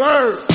妹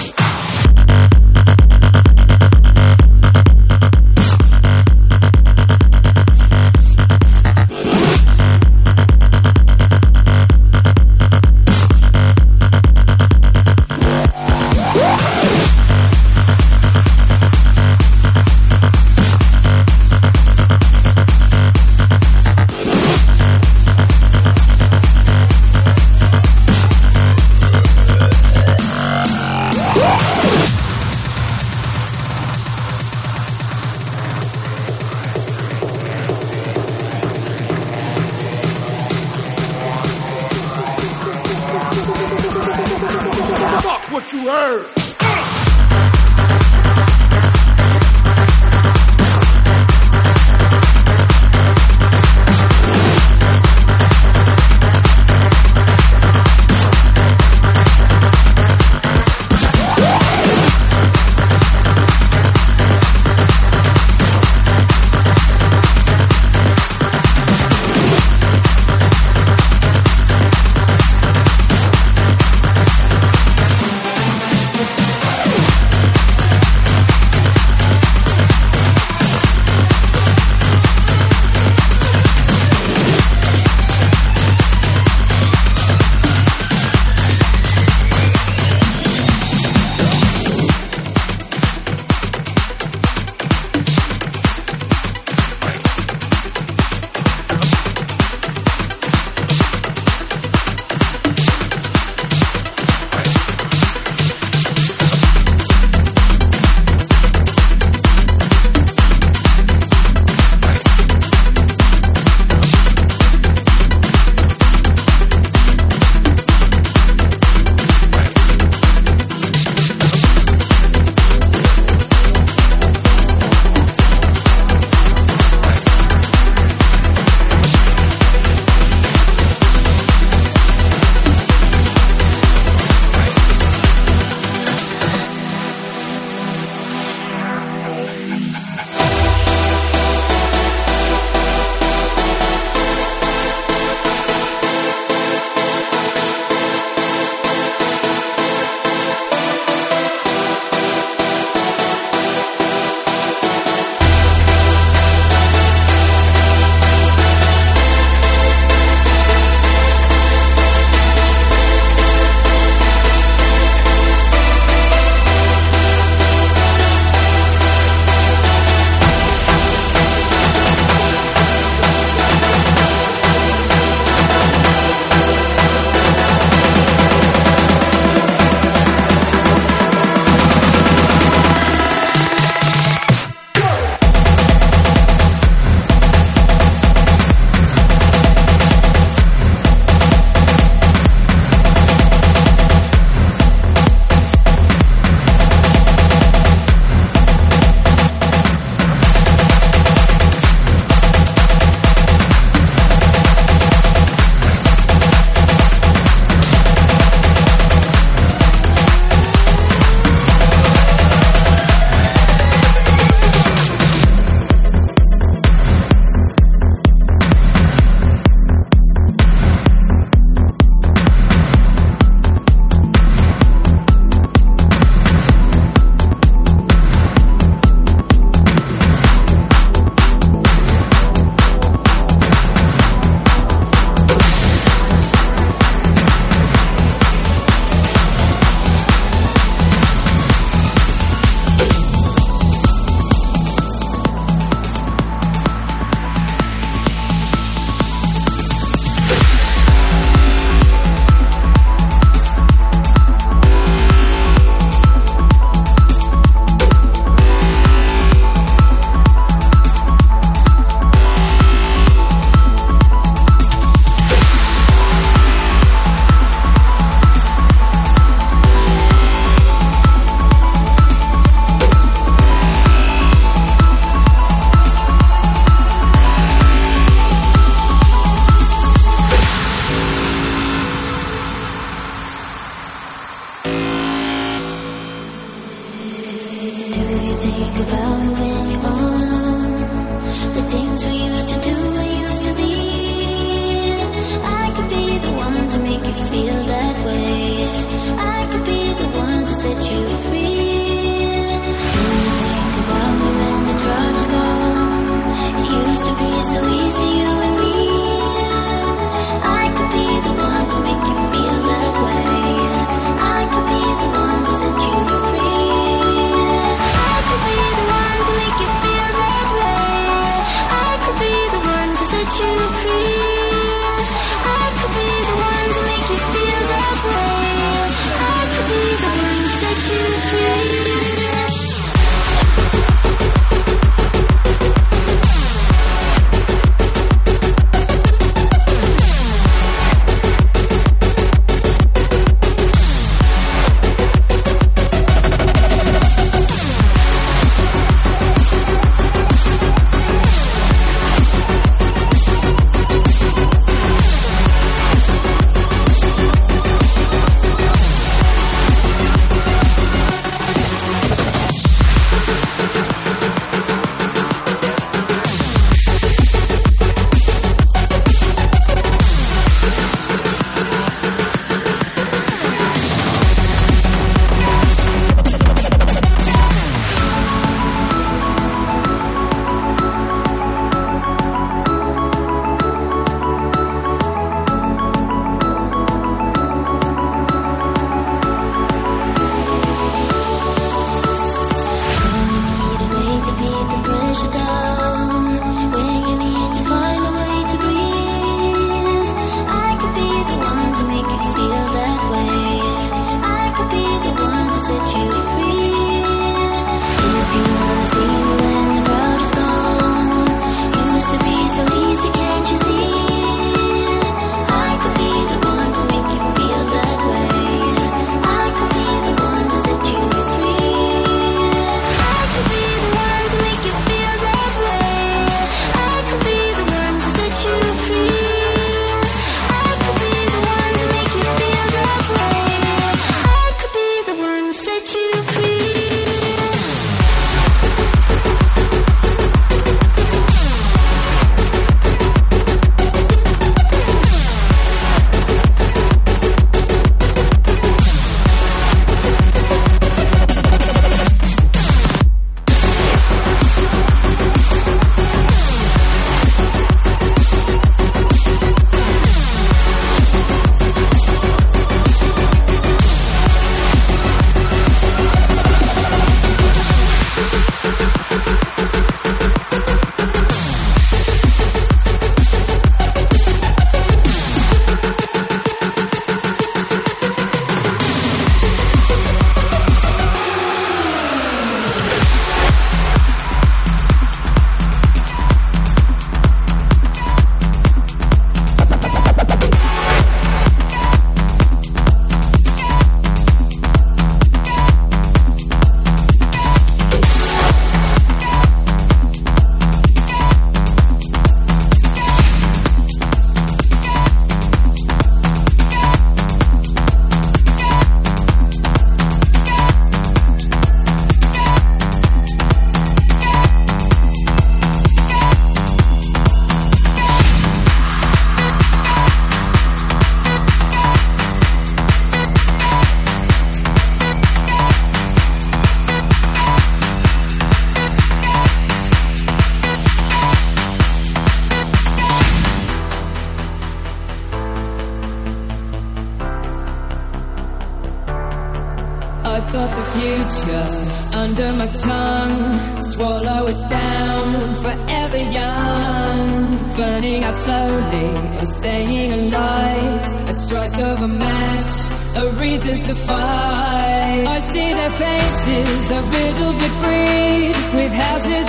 with houses.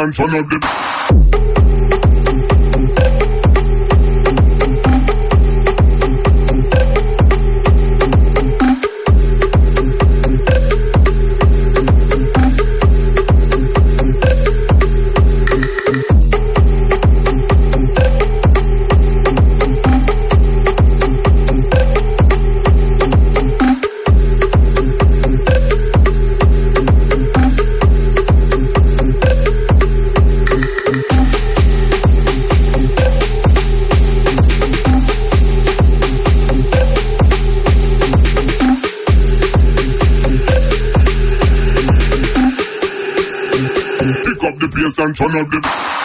and follow the. turn up the.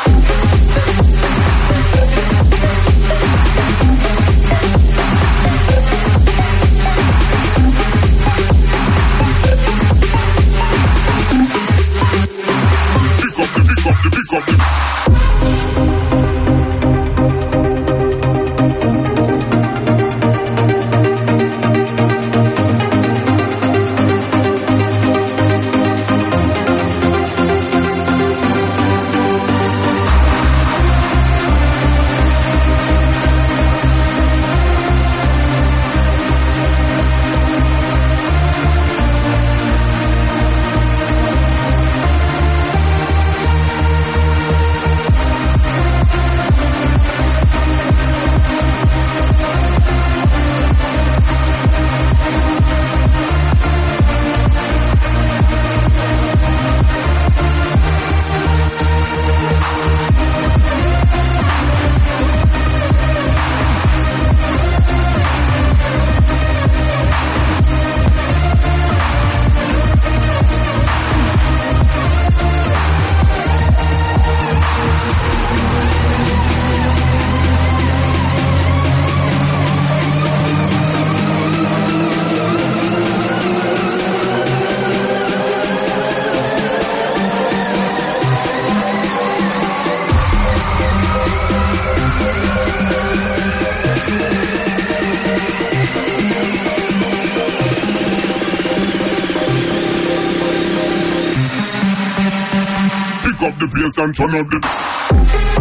the place and turn up the.